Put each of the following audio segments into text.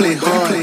play hard?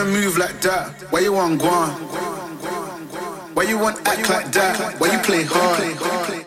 wanna move like that? Why you want gone? Why you want act like that? Why you play hard?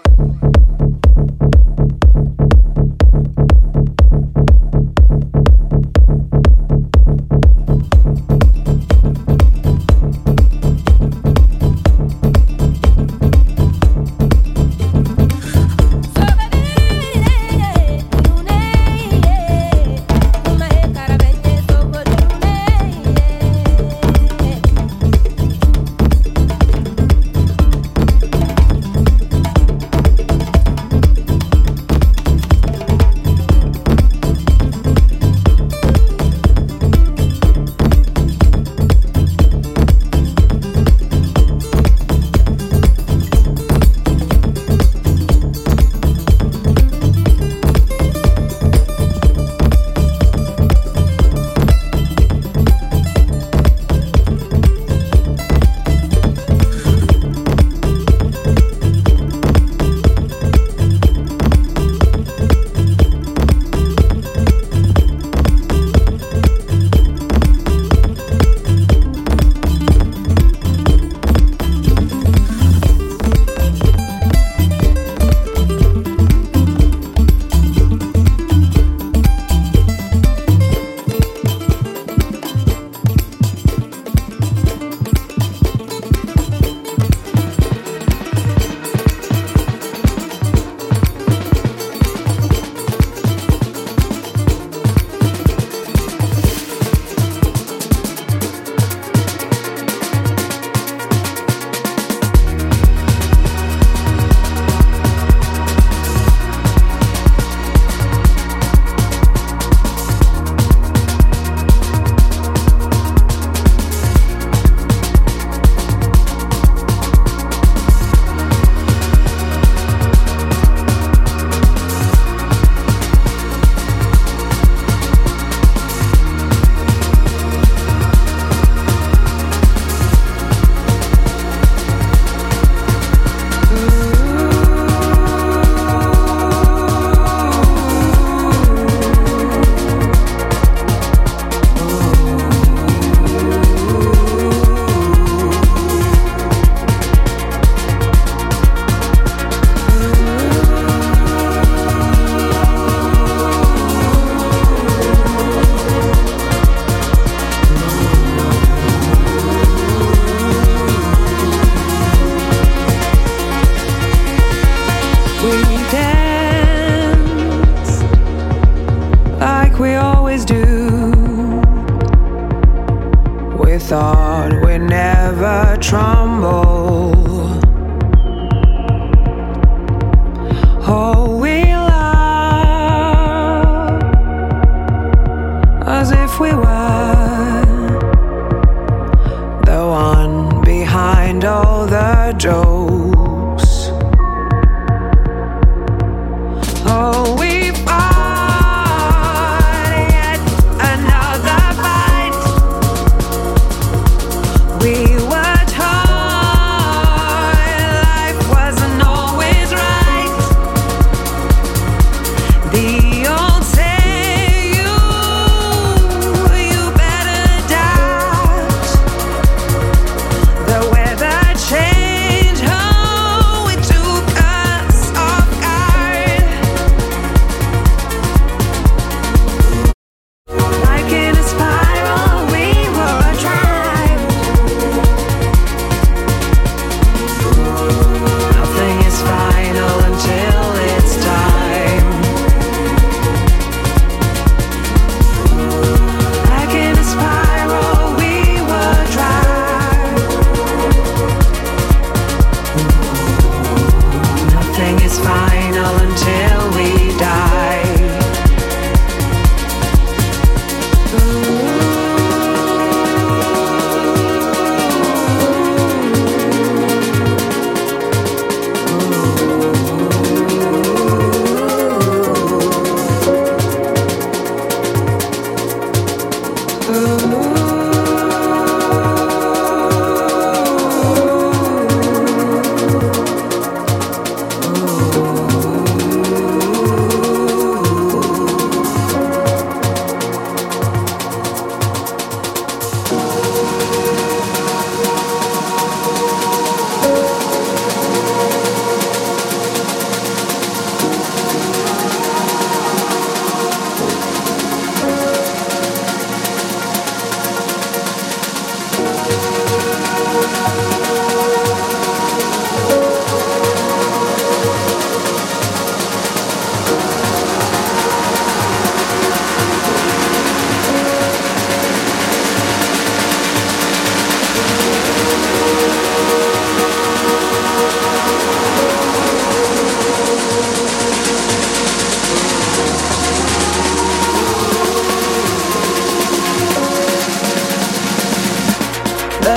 Change her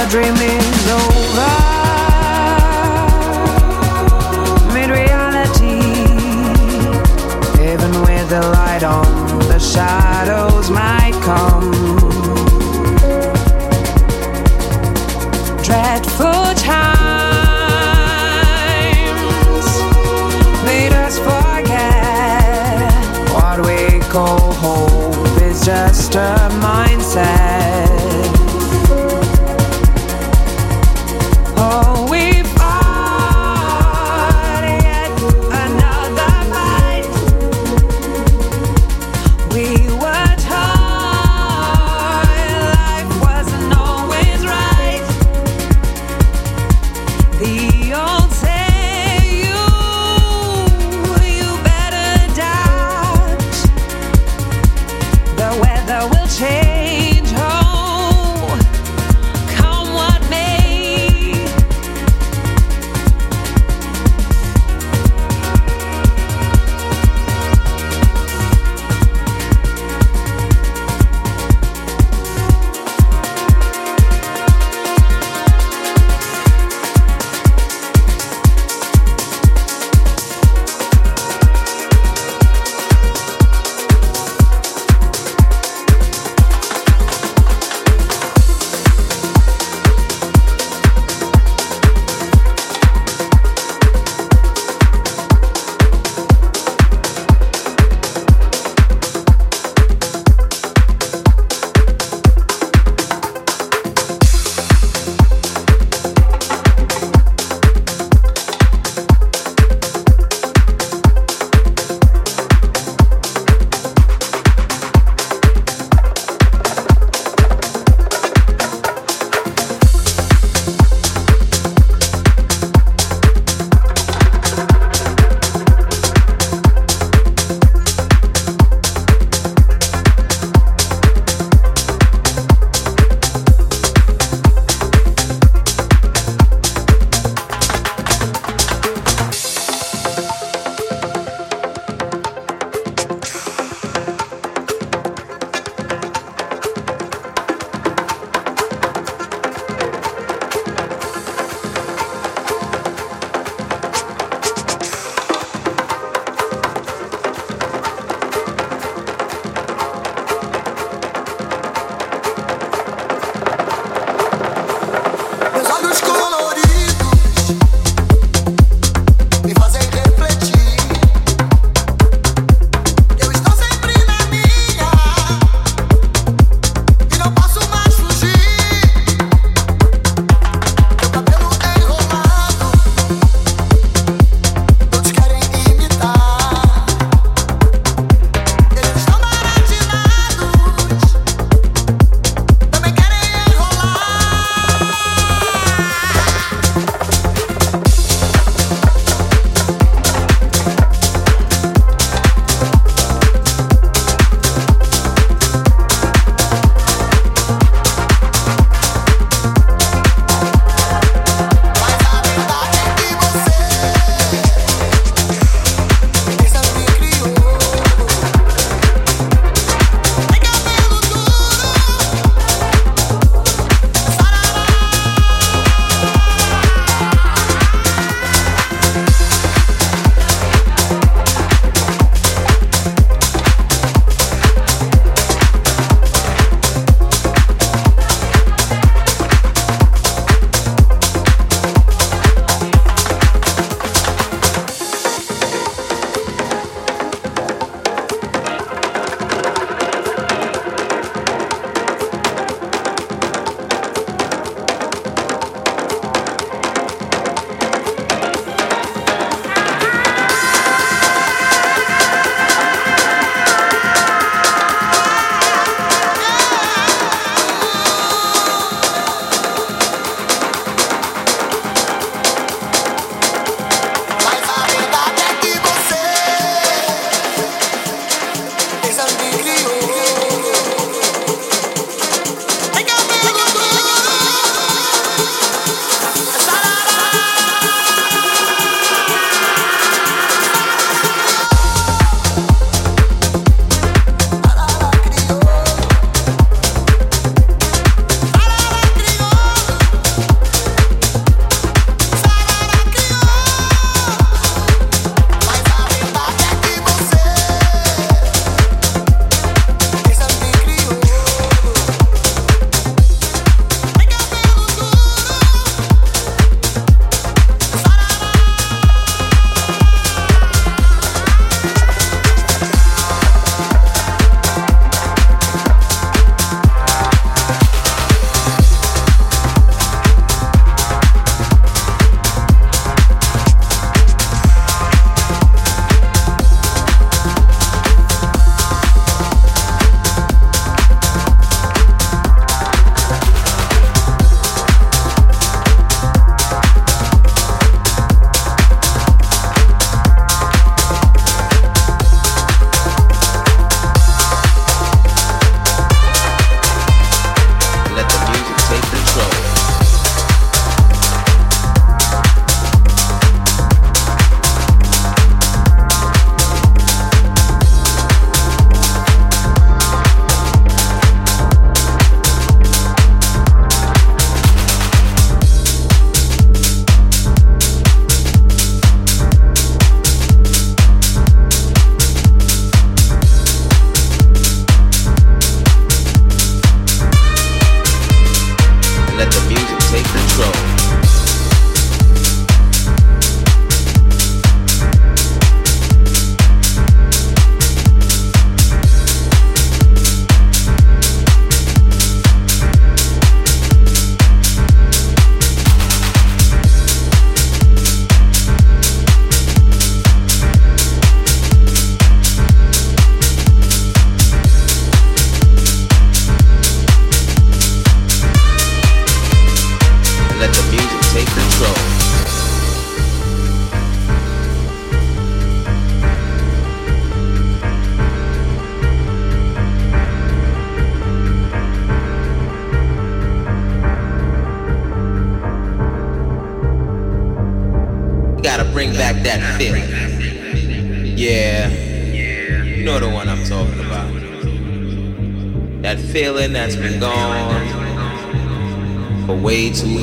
dream is over. Even with the light on, the shadows might come.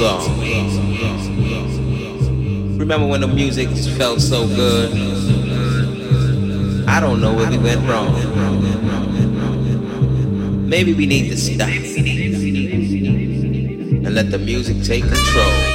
Long. Remember when the music felt so good? I don't know where we went wrong. Maybe we need to stop and let the music take control.